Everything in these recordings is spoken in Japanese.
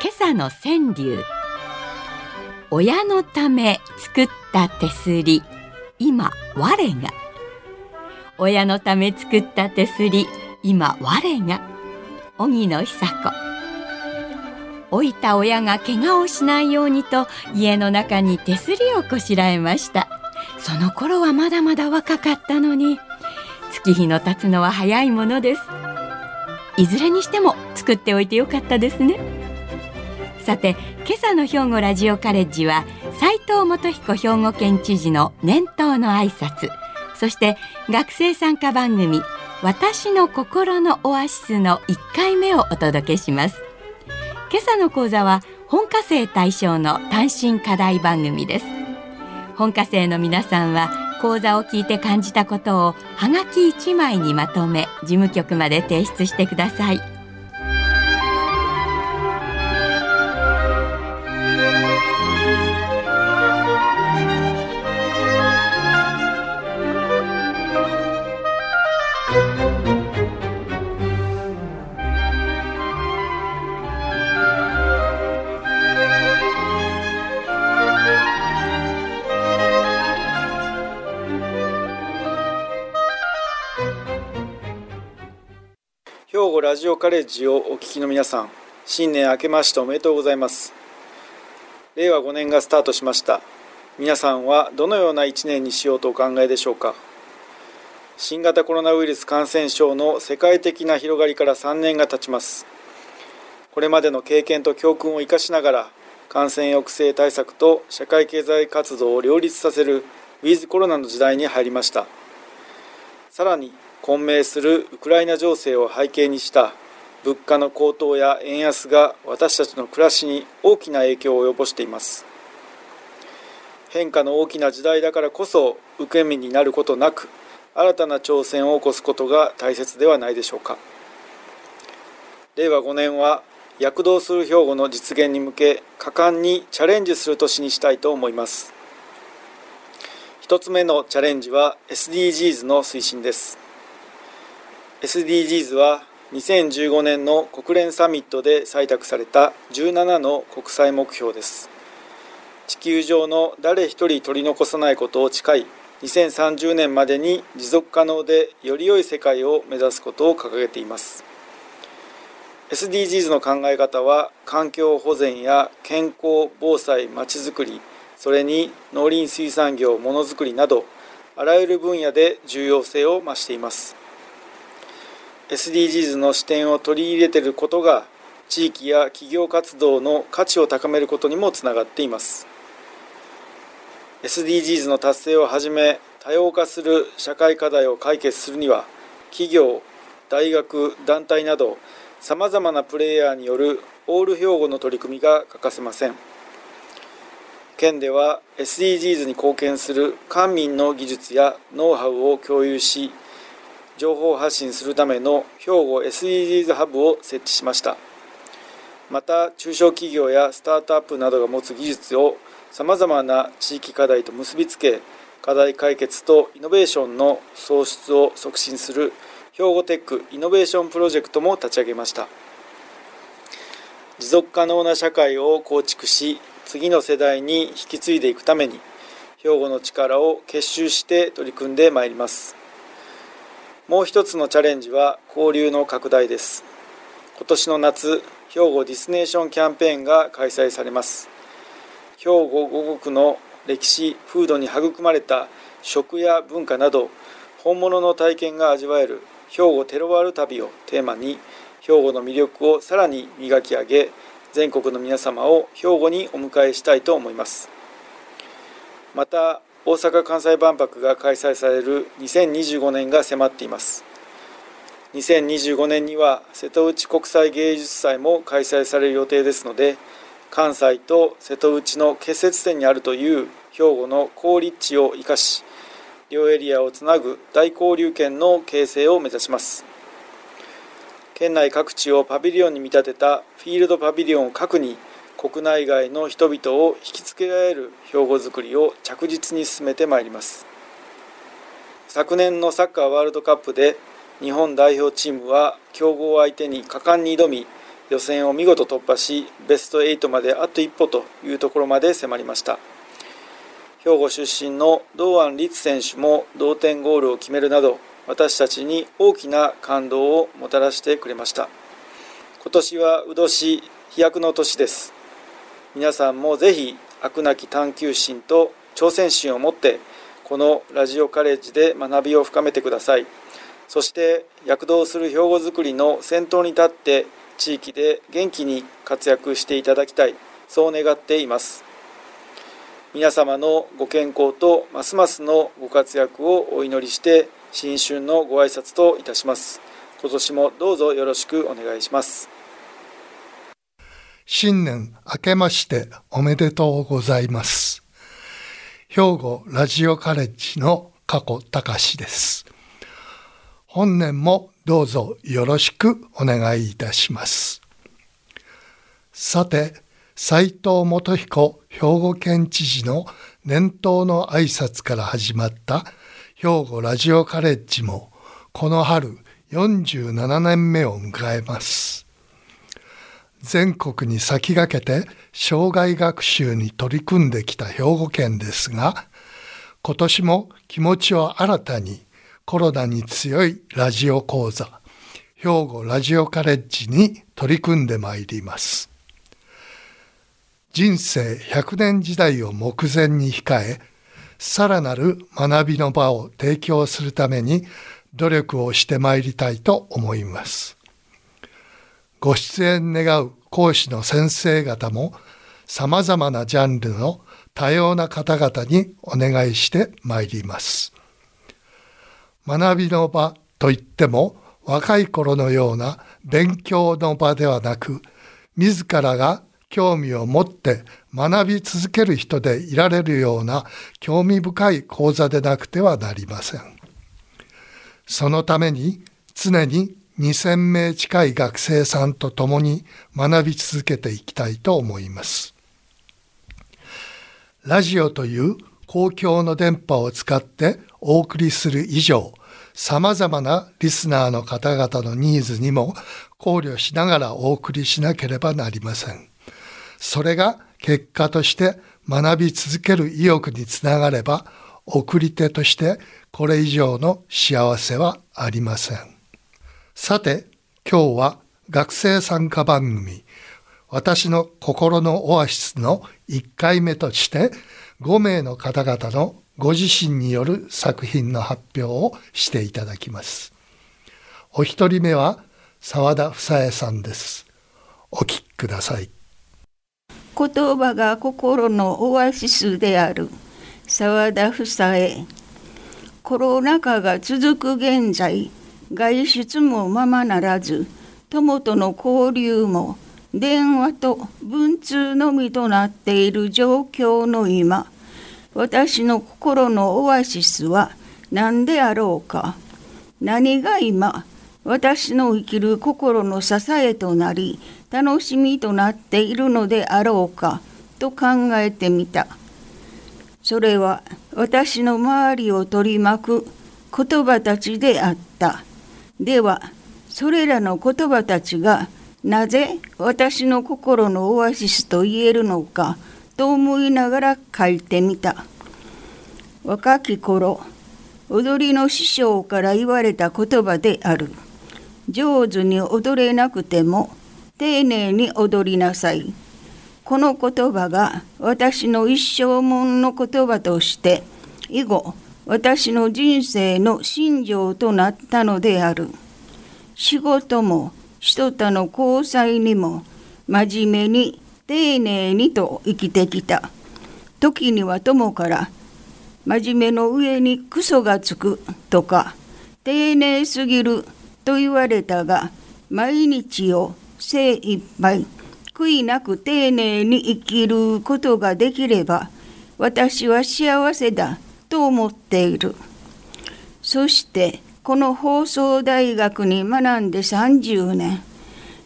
今朝の川柳。親のため作った手すり。今我が。親のため作った手すり。今我が。荻野久子。老いた親が怪我をしないようにと家の中に手すりをこしらえました。その頃はまだまだ若かったのに。月日の経つのは早いものです。いずれにしても作っておいてよかったですね。さて今朝の兵庫ラジオカレッジは斉藤元彦兵庫県知事の年頭の挨拶。そして学生参加番組私の心のオアシスの1回目をお届けします。今朝の講座は本科生対象の単身課題番組です。本科生の皆さんは講座を聞いて感じたことをはがき1枚にまとめ事務局まで提出してください。ラジオカレッジをお聞きの皆さん新年明けましておめでとうございます。令和5年がスタートしました。皆さんはどのような1年にしようとお考えでしょうか。新型コロナウイルス感染症の世界的な広がりから3年が経ちます。これまでの経験と教訓を生かしながら感染抑制対策と社会経済活動を両立させるウィズコロナの時代に入りました。さらに混迷するウクライナ情勢を背景にした物価の高騰や円安が私たちの暮らしに大きな影響を及ぼしています。変化の大きな時代だからこそ受け身になることなく新たな挑戦を起こすことが大切ではないでしょうか。令和5年は躍動する兵庫の実現に向け果敢にチャレンジする年にしたいと思います。一つ目のチャレンジは SDGs の推進です。SDGs は2015年の国連サミットで採択された17の国際目標です。地球上の誰一人取り残さないことを誓い2030年までに持続可能でより良い世界を目指すことを掲げています。SDGs の考え方は環境保全や健康防災まちづくりそれに農林水産業ものづくりなどあらゆる分野で重要性を増しています。SDGs の視点を取り入れていることが地域や企業活動の価値を高めることにもつながっています。SDGs の達成をはじめ多様化する社会課題を解決するには企業大学団体などさまざまなプレイヤーによるオール兵庫の取り組みが欠かせません。県では SDGs に貢献する官民の技術やノウハウを共有し情報発信するための兵庫 SDGs ハブを設置しました。また中小企業やスタートアップなどが持つ技術をさまざまな地域課題と結びつけ課題解決とイノベーションの創出を促進する兵庫テックイノベーションプロジェクトも立ち上げました。持続可能な社会を構築し次の世代に引き継いでいくために兵庫の力を結集して取り組んでまいります。もう一つのチャレンジは交流の拡大です。今年の夏兵庫デスティネーションキャンペーンが開催されます。兵庫五国の歴史風土に育まれた食や文化など本物の体験が味わえる兵庫テロワール旅をテーマに兵庫の魅力をさらに磨き上げ全国の皆様を兵庫にお迎えしたいと思います。また大阪・関西万博が開催される2025年が迫っています。2025年には瀬戸内国際芸術祭も開催される予定ですので関西と瀬戸内の結節点にあるという兵庫の高立地を生かし両エリアをつなぐ大交流圏の形成を目指します。県内各地をパビリオンに見立てたフィールドパビリオンを核に国内外の人々を引きつけられる標語づくりを着実に進めてまいります。昨年のサッカーワールドカップで日本代表チームは強豪相手に果敢に挑み予選を見事突破しベスト8まであと一歩というところまで迫りました。兵庫出身の堂安律選手も同点ゴールを決めるなど私たちに大きな感動をもたらしてくれました。今年はう年飛躍の年です。皆さんもぜひ飽くなき探求心と挑戦心を持ってこのラジオカレッジで学びを深めてください。そして躍動する標語づくりの先頭に立って地域で元気に活躍していただきたい。そう願っています。皆様のご健康とますますのご活躍をお祈りして新春のご挨拶といたします。今年もどうぞよろしくお願いします。新年明けましておめでとうございます兵庫ラジオカレッジの加古隆です。本年もどうぞよろしくお願いいたします。さて、斉藤元彦兵庫県知事の年頭の挨拶から始まった兵庫ラジオカレッジもこの春47年目を迎えます。全国に先駆けて障害学習に取り組んできた兵庫県ですが、今年も気持ちを新たにコロナに強いラジオ講座、兵庫ラジオカレッジに取り組んでまいります。人生100年時代を目前に控え、さらなる学びの場を提供するために努力をしてまいりたいと思います。ご出演願う講師の先生方も様々なジャンルの多様な方々にお願いしてまいります。学びの場といっても若い頃のような勉強の場ではなく自らが興味を持って学び続ける人でいられるような興味深い講座でなくてはなりません。そのために常に2000名近い学生さんと共に学び続けていきたいと思います。ラジオという公共の電波を使ってお送りする以上、様々なリスナーの方々のニーズにも考慮しながらお送りしなければなりません。それが結果として学び続ける意欲につながれば、送り手としてこれ以上の幸せはありません。さて、今日は学生参加番組、私の心のオアシスの1回目として5名の方々のご自身による作品の発表をしていただきます。お一人目は沢田房江さんです。お聞きください。言葉が心のオアシスである沢田房江。コロナ禍が続く現在、外出もままならず友との交流も電話と文通のみとなっている状況の今私の心のオアシスは何であろうか。何が今私の生きる心の支えとなり楽しみとなっているのであろうかと考えてみた。それは私の周りを取り巻く言葉たちであった。ではそれらの言葉たちがなぜ私の心のオアシスと言えるのかと思いながら書いてみた。若き頃踊りの師匠から言われた言葉である。上手に踊れなくても丁寧に踊りなさい。この言葉が私の一生もんの言葉として以後私の人生の信条となったのである。仕事も人との交際にも真面目に丁寧にと生きてきた。時には友から真面目の上にクソがつくとか丁寧すぎると言われたが毎日を精一杯悔いなく丁寧に生きることができれば私は幸せだと思っている。そしてこの放送大学に学んで30年。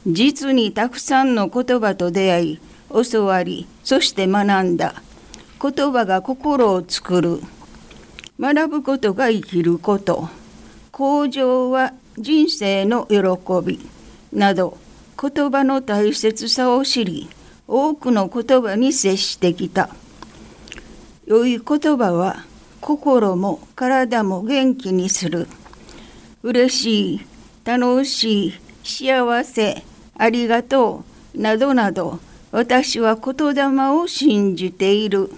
実にたくさんの言葉と出会い教わりそして学んだ。言葉が心を作る。学ぶことが生きること。向上は人生の喜び。など言葉の大切さを知り多くの言葉に接してきた。良い言葉は心も体も元気にする。嬉しい楽しい幸せありがとうなどなど私は言霊を信じている。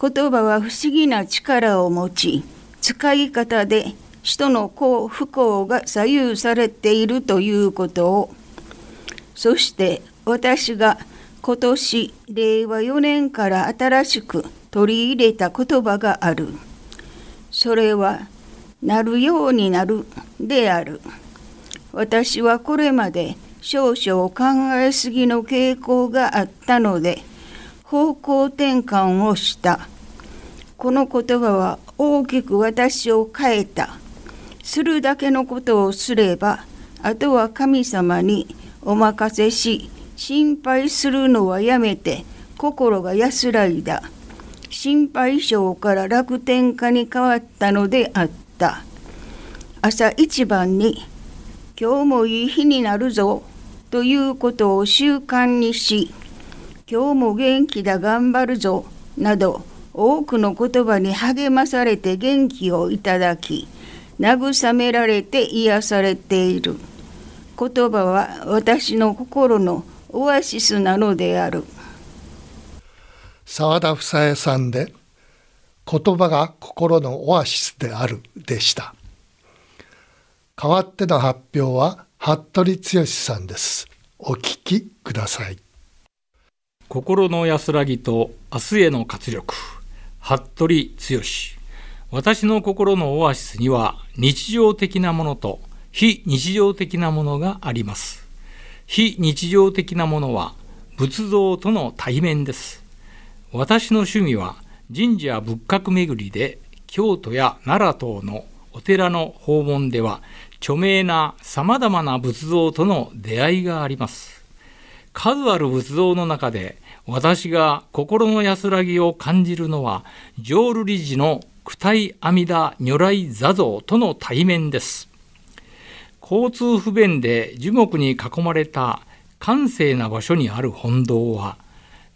言葉は不思議な力を持ち使い方で人の幸不幸が左右されているということを。そして私が今年令和4年から新しく取り入れた言葉がある。それはなるようになるである。私はこれまで少々考えすぎの傾向があったので方向転換をした。この言葉は大きく私を変えた。するだけのことをすればあとは神様にお任せし心配するのはやめて心が安らいだ。心配性から楽天家に変わったのであった。朝一番に「今日もいい日になるぞ」ということを習慣にし「今日も元気だ頑張るぞ」など多くの言葉に励まされて元気をいただき慰められて癒されている。言葉は私の心のオアシスなのである。澤田房江さんで言葉が心のオアシスであるでした。代わっての発表は服部剛さんです。お聞きください。心の安らぎと明日への活力。服部剛。私の心のオアシスには日常的なものと非日常的なものがあります。非日常的なものは仏像との対面です。私の趣味は神社仏閣巡りで京都や奈良等のお寺の訪問では著名な様々な仏像との出会いがあります。数ある仏像の中で私が心の安らぎを感じるのは浄瑠璃寺の九体阿弥陀如来座像との対面です。交通不便で樹木に囲まれた閑静な場所にある本堂は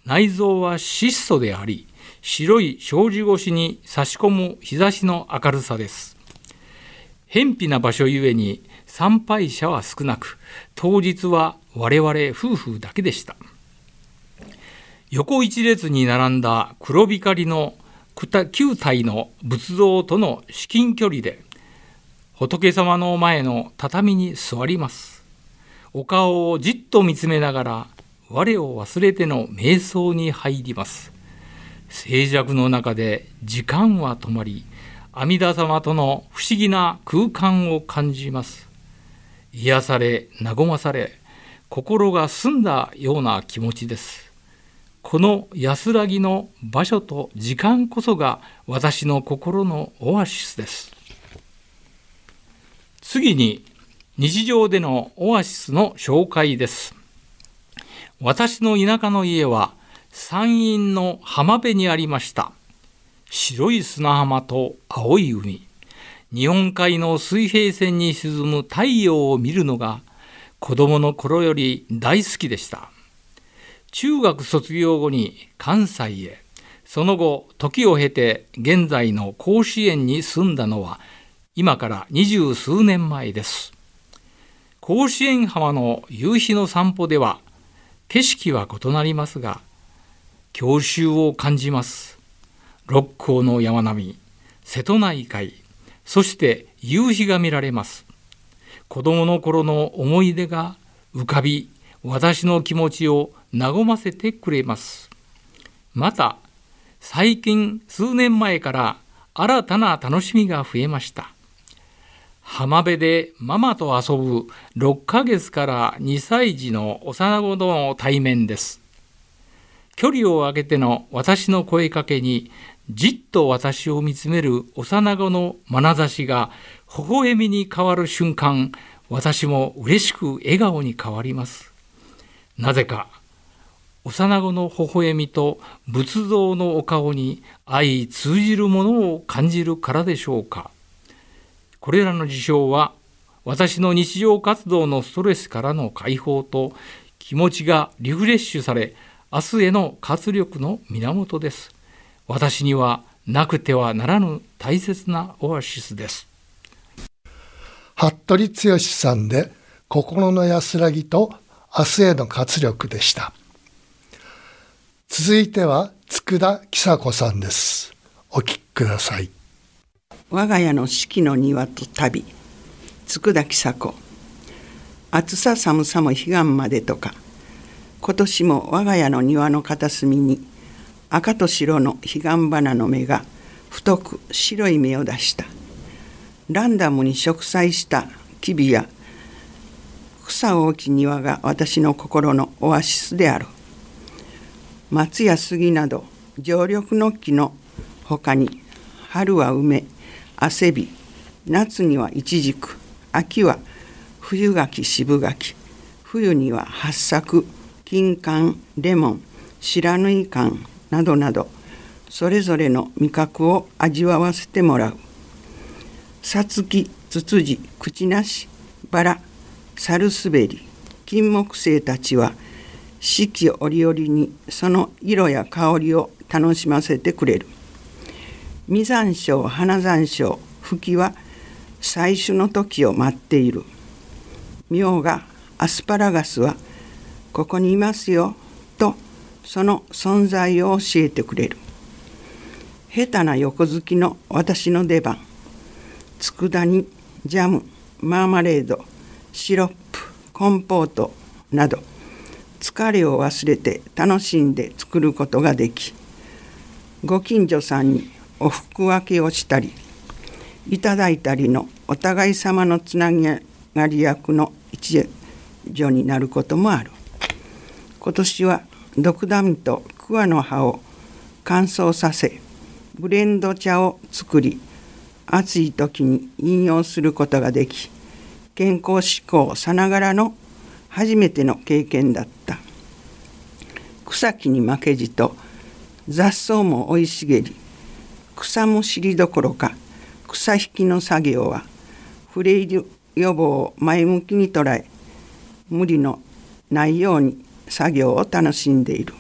内臓は質素であり白い障子越しに差し込む日差しの明るさです。偏僻な場所ゆえに参拝者は少なく当日は我々夫婦だけでした横一列に並んだ黒光りの9体の仏像との至近距離で仏様の前の畳に座りますお顔をじっと見つめながら我を忘れての瞑想に入ります静寂の中で時間は止まり阿弥陀様との不思議な空間を感じます。癒され、和まされ、心が澄んだような気持ちです。この安らぎの場所と時間こそが私の心のオアシスです。次に日常でのオアシスの紹介です。私の田舎の家は山陰の浜辺にありました。白い砂浜と青い海。日本海の水平線に沈む太陽を見るのが子供の頃より大好きでした。中学卒業後に関西へ。その後時を経て現在の甲子園に住んだのは今から二十数年前です。甲子園浜の夕日の散歩では景色は異なりますが郷愁を感じます。六甲の山並み瀬戸内海そして夕日が見られます。子供の頃の思い出が浮かび私の気持ちを和ませてくれます。また最近数年前から新たな楽しみが増えました。浜辺でママと遊ぶ6ヶ月から2歳児の幼子との対面です。距離を空けての私の声かけにじっと私を見つめる幼子の眼差しが微笑みに変わる瞬間、私も嬉しく笑顔に変わります。なぜか、幼子の微笑みと仏像のお顔に相通じるものを感じるからでしょうか。これらの事象は、私の日常活動のストレスからの解放と気持ちがリフレッシュされ、明日への活力の源です。私にはなくてはならぬ大切なオアシスです。服部剛さんで心の安らぎと明日への活力でした。続いては佃喜佐子さんです。お聞きください。我が家の四季の庭と旅、佃喜佐子。暑さ寒さも彼岸までとか、今年も我が家の庭の片隅に赤と白の彼岸花の芽が太く白い芽を出した。ランダムに植栽した木々や草大き庭が私の心のオアシスである。松や杉など常緑の木のほかに春は梅汗び夏にはイチジク秋は冬柿渋柿冬には八作金柑レモン白縫い柑などなどそれぞれの味覚を味わわせてもらう。さつきつつじ口なしバラサルスベリ金木犀たちは四季折々にその色や香りを楽しませてくれる。実山椒花山椒吹きは採取の時を待っている。みょうがアスパラガスはここにいますよとその存在を教えてくれる。下手な横好きの私の出番。佃煮ジャムマーマレードシロップコンポートなど。疲れを忘れて楽しんで作ることができ。ご近所さんにお服分けをしたりいただいたりのお互い様のつながり役の一助になることもある。今年はドクダミと桑の葉を乾燥させブレンド茶を作り暑い時に飲用することができ健康志向さながらの初めての経験だった。草木に負けじと雑草も生い茂り草むしりどころか草引きの作業はフレイル予防を前向きに捉え無理のないように作業を楽しんでいる。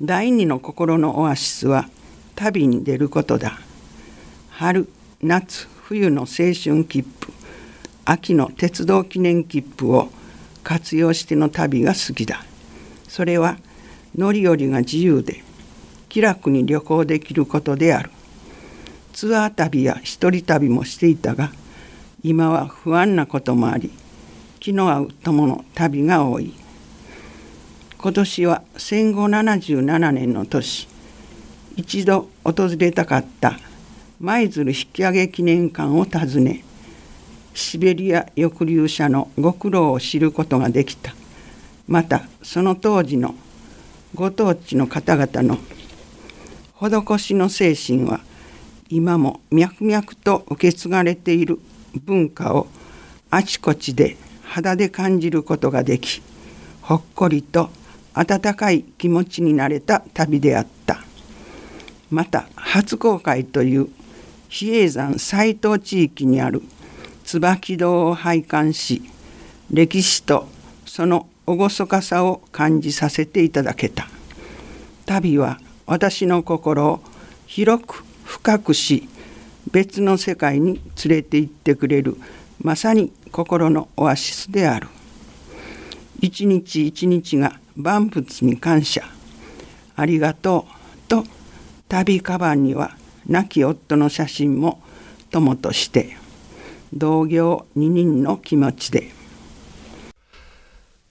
第二の心のオアシスは旅に出ることだ。春夏冬の青春切符秋の鉄道記念切符を活用しての旅が好きだ。それは乗り降りが自由で気楽に旅行できることである。ツアー旅や一人旅もしていたが今は不安なこともあり気の合う友の旅が多い。今年は戦後77年の年一度訪れたかった舞鶴引き上げ記念館を訪ねシベリア抑留者のご苦労を知ることができた。またその当時のご当地の方々の施しの精神は今も脈々と受け継がれている文化をあちこちで肌で感じることができほっこりと温かい気持ちになれた旅であった。また初公開という比叡山斎藤地域にある椿堂を拝観し歴史とその厳かさを感じさせていただけた。旅は私の心を広く深くし別の世界に連れて行ってくれるまさに心のオアシスである。一日一日が万物に感謝。ありがとうと旅カバンには亡き夫の写真も友として同業二人の気持ちで。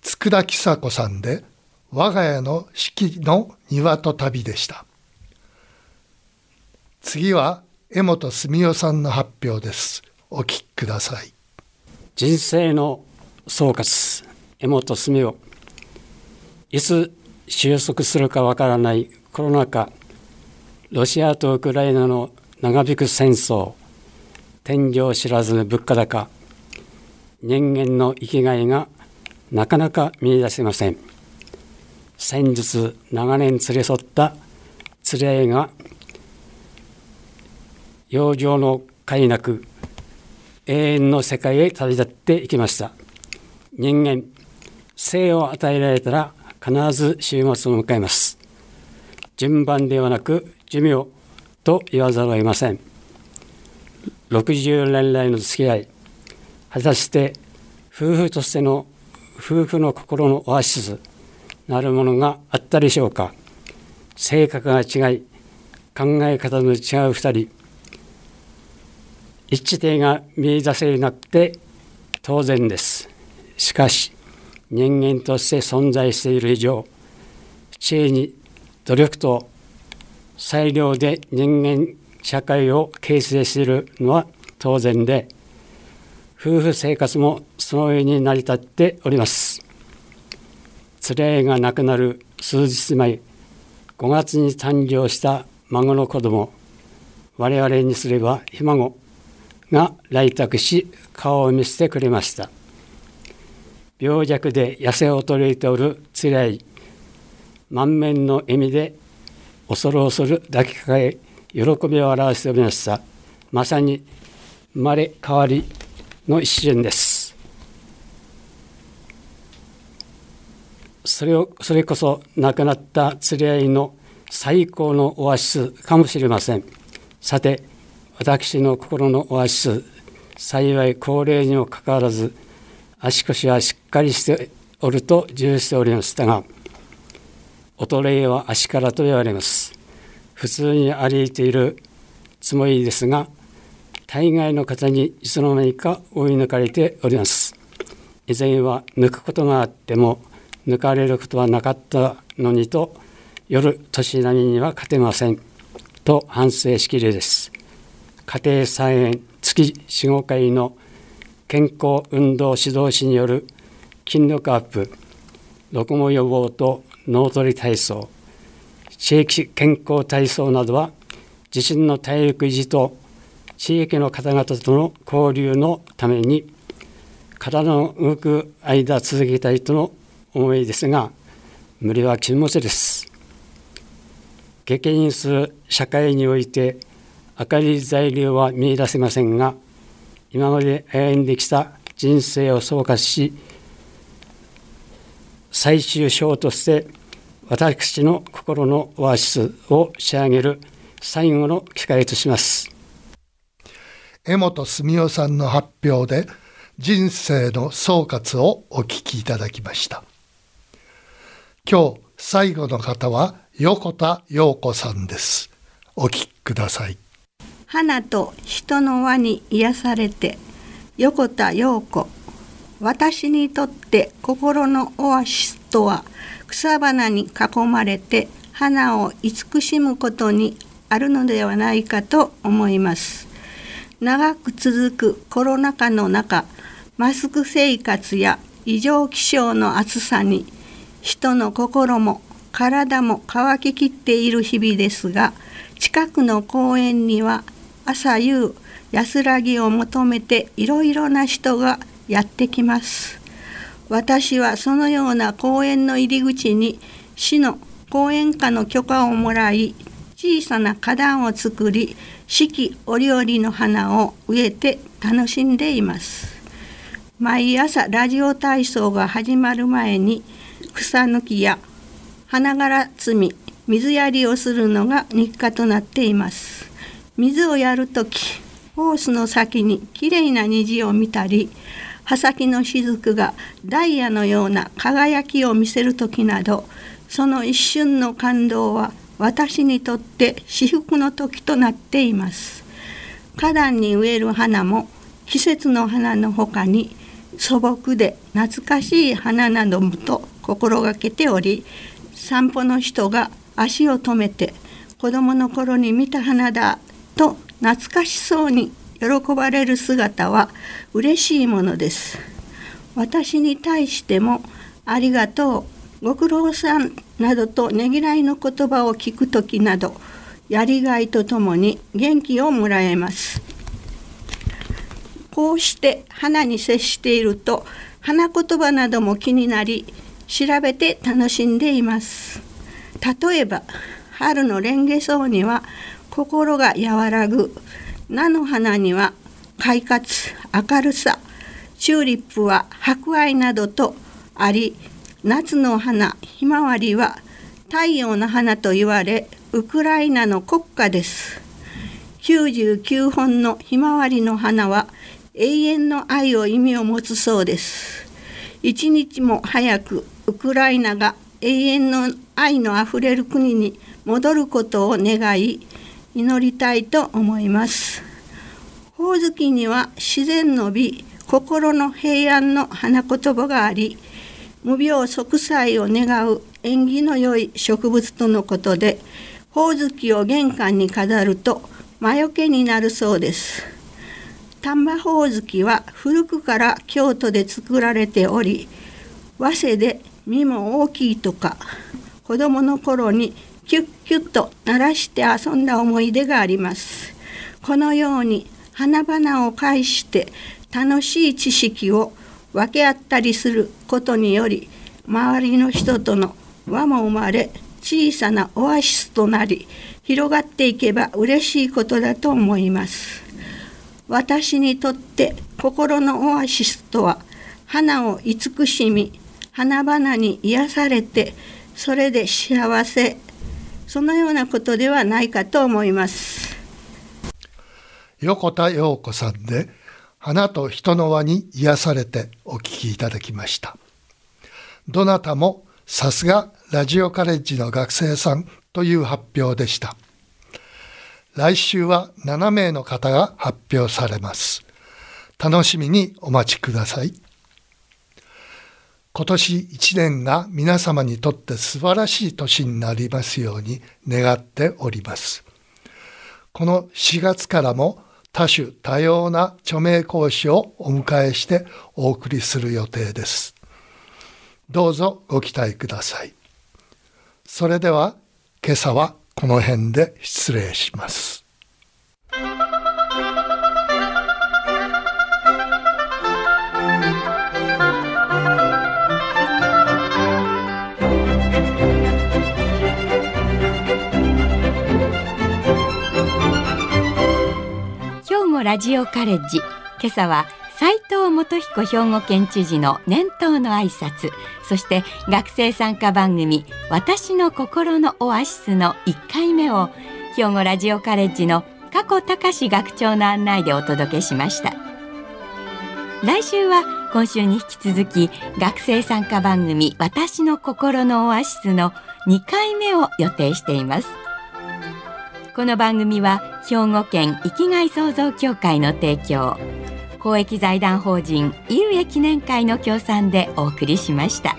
佃喜佐子さんで我が家の四季の庭と旅でした。次は江本澄夫さんの発表です。お聞きください。人生の総括。江本澄夫。いつ収束するかわからないコロナ禍。ロシアとウクライナの長引く戦争。天井知らずの物価高。人間の生きがいがなかなか見出せません。先日長年連れ添った連れ合いが養生の快なく永遠の世界へ旅立っていきました。人間生を与えられたら必ず終末を迎えます。順番ではなく寿命と言わざるを得ません。60年来の付き合い果たして夫婦としての夫婦の心のオアシスなるものがあったでしょうか？性格が違い考え方の違う2人一致点が見出せなくて当然です。しかし人間として存在している以上知恵に努力と裁量で人間社会を形成しているのは当然で夫婦生活もそのように成り立っております。連れが亡くなる数日前5月に誕生した孫の子供我々にすればひ孫が来宅し顔を見せてくれました。病弱で痩せ衰えておるつらい満面の笑みで恐る恐る抱きかかえ喜びを表しておりました。まさに生まれ変わりの一瞬です。それをそれこそ亡くなった連れ合いの最高のオアシスかもしれません。さて私の心のオアシス幸い高齢にもかかわらず足腰はしっかりしておると自由しておりましたが衰えは足からと言われます。普通に歩いているつもりですが大概の方にいつの間にか追い抜かれております。以前は抜くことがあっても抜かれることはなかったのにと夜年並みには勝てませんと反省しきりです。家庭菜園月45回の健康運動指導士による筋力アップロコモ予防と脳トレ体操地域健康体操などは自身の体力維持と地域の方々との交流のために体の動く間続けたいとの思いですが無理は禁物です。激変する社会において明るい材料は見いだせませんが今まで歩んできた人生を総括し最終章として私の心のオアシスを仕上げる最後の機会とします。江本澄夫さんの発表で人生の総括をお聞きいただきました。今日最後の方は横田陽子さんです。お聞きください。花と人の輪に癒されて横田陽子私にとって心のオアシスとは草花に囲まれて花を慈しむことにあるのではないかと思います。長く続くコロナ禍の中マスク生活や異常気象の暑さに人の心も体も乾ききっている日々ですが近くの公園には朝夕安らぎを求めていろいろな人がやってきます。私はそのような公園の入り口に市の公園課の許可をもらい小さな花壇を作り四季折々の花を植えて楽しんでいます。毎朝ラジオ体操が始まる前に草抜きや花柄摘み水やりをするのが日課となっています。水をやるときホースの先にきれいな虹を見たり葉先の雫がダイヤのような輝きを見せる時などその一瞬の感動は私にとって至福の時となっています。花壇に植える花も季節の花のほかに素朴で懐かしい花などもと心がけており散歩の人が足を止めて子供の頃に見た花だと懐かしそうに喜ばれる姿は嬉しいものです。私に対してもありがとうご苦労さんなどとねぎらいの言葉を聞く時などやりがいとともに元気をもらえます。こうして花に接していると花言葉なども気になり調べて楽しんでいます。例えば春のレンゲソウには心が和らぐ。菜の花には快活明るさ。チューリップは博愛などとあり夏の花ひまわりは太陽の花と言われウクライナの国歌です。99本のひまわりの花は永遠の愛を意味を持つそうです。一日も早くウクライナが永遠の愛のあふれる国に戻ることを願い祈りたいと思います。ほおずきには自然の美心の平安の花言葉があり無病息災を願う縁起の良い植物とのことでほおずきを玄関に飾ると魔除けになるそうです。丹波ほおずきは古くから京都で作られており早生で実も大きいとか子供の頃にキュッキュッと鳴らして遊んだ思い出があります。このように花々を介して楽しい知識を分け合ったりすることにより周りの人との輪も生まれ小さなオアシスとなり広がっていけば嬉しいことだと思います。私にとって心のオアシスとは花を慈しみ花々に癒されてそれで幸せ。そのようなことではないかと思います。横田陽子さんで花と人の輪に癒されてお聞きいただきました。どなたもさすがラジオカレッジの学生さんという発表でした。来週は7名の方が発表されます。楽しみにお待ちください。今年1年が皆様にとって素晴らしい年になりますように願っておりますこの4月からも多種多様な著名講師をお迎えしてお送りする予定です。どうぞご期待ください。それでは今朝はこの辺で失礼します。ラジオカレッジ。今朝は斉藤元彦兵庫県知事の年頭の挨拶。そして学生参加番組私の心のオアシスの1回目を兵庫ラジオカレッジの加古隆学長の案内でお届けしました。来週は今週に引き続き学生参加番組私の心のオアシスの2回目を予定しています。この番組は兵庫県生きがい創造協会の提供公益財団法人井上記念会の協賛でお送りしました。